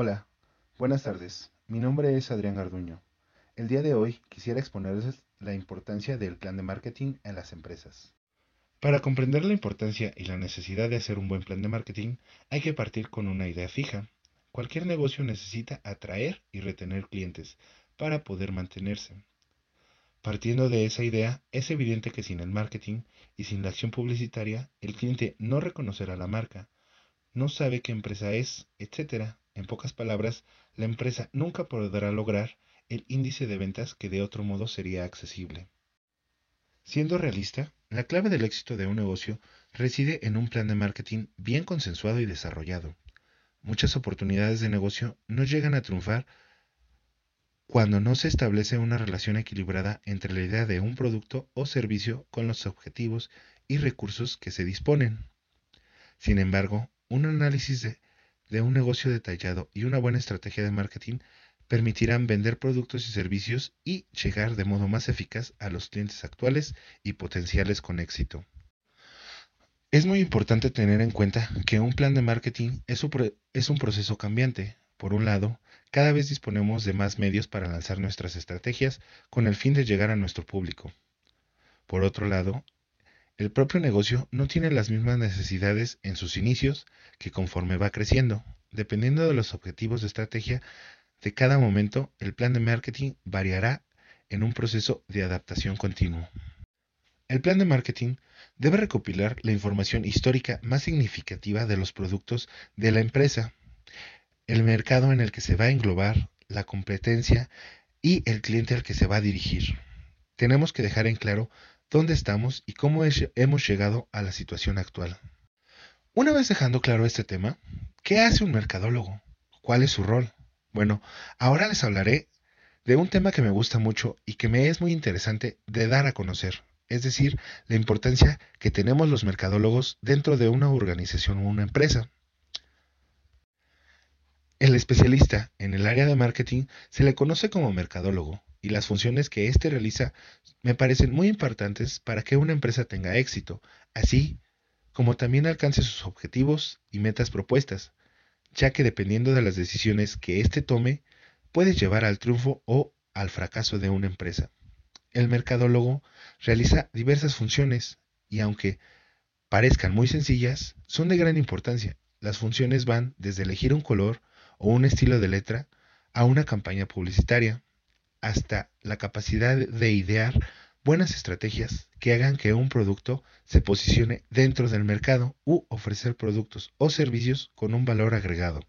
Hola, buenas tardes. Mi nombre es Adrián Garduño. El día de hoy quisiera exponerles la importancia del plan de marketing en las empresas. Para comprender la importancia y la necesidad de hacer un buen plan de marketing, hay que partir con una idea fija. Cualquier negocio necesita atraer y retener clientes para poder mantenerse. Partiendo de esa idea, es evidente que sin el marketing y sin la acción publicitaria, el cliente no reconocerá la marca, no sabe qué empresa es, etc. En pocas palabras, la empresa nunca podrá lograr el índice de ventas que de otro modo sería accesible. Siendo realista, la clave del éxito de un negocio reside en un plan de marketing bien consensuado y desarrollado. Muchas oportunidades de negocio no llegan a triunfar cuando no se establece una relación equilibrada entre la idea de un producto o servicio con los objetivos y recursos que se disponen. Sin embargo, un análisis de, un negocio detallado y una buena estrategia de marketing permitirán vender productos y servicios y llegar de modo más eficaz a los clientes actuales y potenciales con éxito. Es muy importante tener en cuenta que un plan de marketing es un proceso cambiante. Por un lado, cada vez disponemos de más medios para lanzar nuestras estrategias con el fin de llegar a nuestro público. Por otro lado, el propio negocio no tiene las mismas necesidades en sus inicios que conforme va creciendo. Dependiendo de los objetivos de estrategia de cada momento, el plan de marketing variará en un proceso de adaptación continuo. El plan de marketing debe recopilar la información histórica más significativa de los productos de la empresa el mercado en el que se va a englobar, la competencia y el cliente al que se va a dirigir. Tenemos que dejar en claro dónde estamos y cómo hemos llegado a la situación actual. Una vez dejando claro este tema, ¿qué hace un mercadólogo? ¿Cuál es su rol? Bueno, ahora les hablaré de un tema que me gusta mucho y que me es muy interesante de dar a conocer, es decir, la importancia que tenemos los mercadólogos dentro de una organización o una empresa. El especialista en el área de marketing se le conoce como mercadólogo y las funciones que éste realiza me parecen muy importantes para que una empresa tenga éxito, así como también alcance sus objetivos y metas propuestas, ya que dependiendo de las decisiones que éste tome, puede llevar al triunfo o al fracaso de una empresa. El mercadólogo realiza diversas funciones y aunque parezcan muy sencillas, son de gran importancia. Las funciones van desde elegir un color, o un estilo de letra a una campaña publicitaria, hasta la capacidad de idear buenas estrategias que hagan que un producto se posicione dentro del mercado u ofrecer productos o servicios con un valor agregado.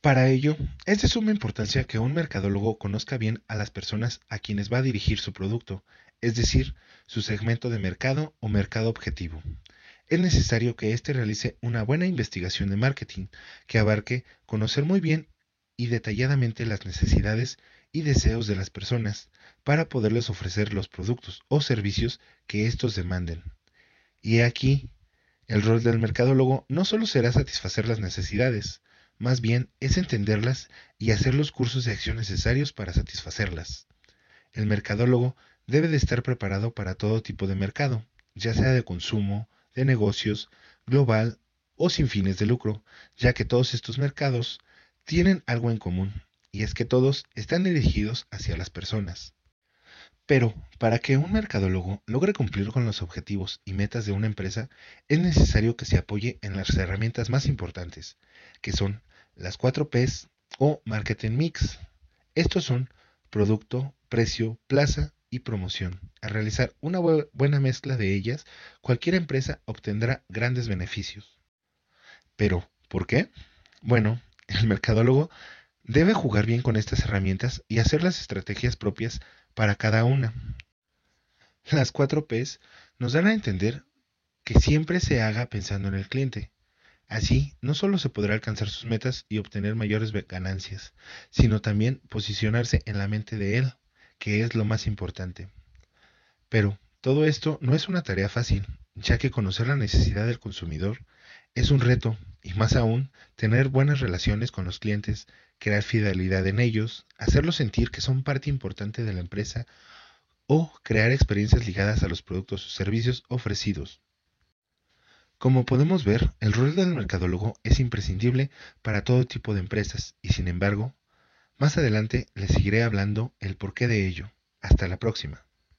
Para ello, es de suma importancia que un mercadólogo conozca bien a las personas a quienes va a dirigir su producto, es decir, su segmento de mercado o mercado objetivo, es necesario que éste realice una buena investigación de marketing que abarque conocer muy bien y detalladamente las necesidades y deseos de las personas para poderles ofrecer los productos o servicios que éstos demanden. Y aquí, el rol del mercadólogo no solo será satisfacer las necesidades, más bien es entenderlas y hacer los cursos de acción necesarios para satisfacerlas. El mercadólogo debe de estar preparado para todo tipo de mercado, ya sea de consumo, de negocios, global o sin fines de lucro, ya que todos estos mercados tienen algo en común, y es que todos están dirigidos hacia las personas. Pero para que un mercadólogo logre cumplir con los objetivos y metas de una empresa, es necesario que se apoye en las herramientas más importantes, que son las 4 Ps o Marketing Mix. Estos son producto, precio, plaza y promoción. Al realizar una buena mezcla de ellas, cualquier empresa obtendrá grandes beneficios. Pero, ¿por qué? Bueno, el mercadólogo debe jugar bien con estas herramientas y hacer las estrategias propias para cada una. Las 4 Ps nos dan a entender que siempre se haga pensando en el cliente. Así, no solo se podrá alcanzar sus metas y obtener mayores ganancias, sino también posicionarse en la mente de él que es lo más importante. Pero todo esto no es una tarea fácil, ya que conocer la necesidad del consumidor es un reto, y más aún, tener buenas relaciones con los clientes, crear fidelidad en ellos, hacerlos sentir que son parte importante de la empresa o crear experiencias ligadas a los productos o servicios ofrecidos. Como podemos ver, el rol del mercadólogo es imprescindible para todo tipo de empresas y sin embargo, más adelante les seguiré hablando el porqué de ello. Hasta la próxima.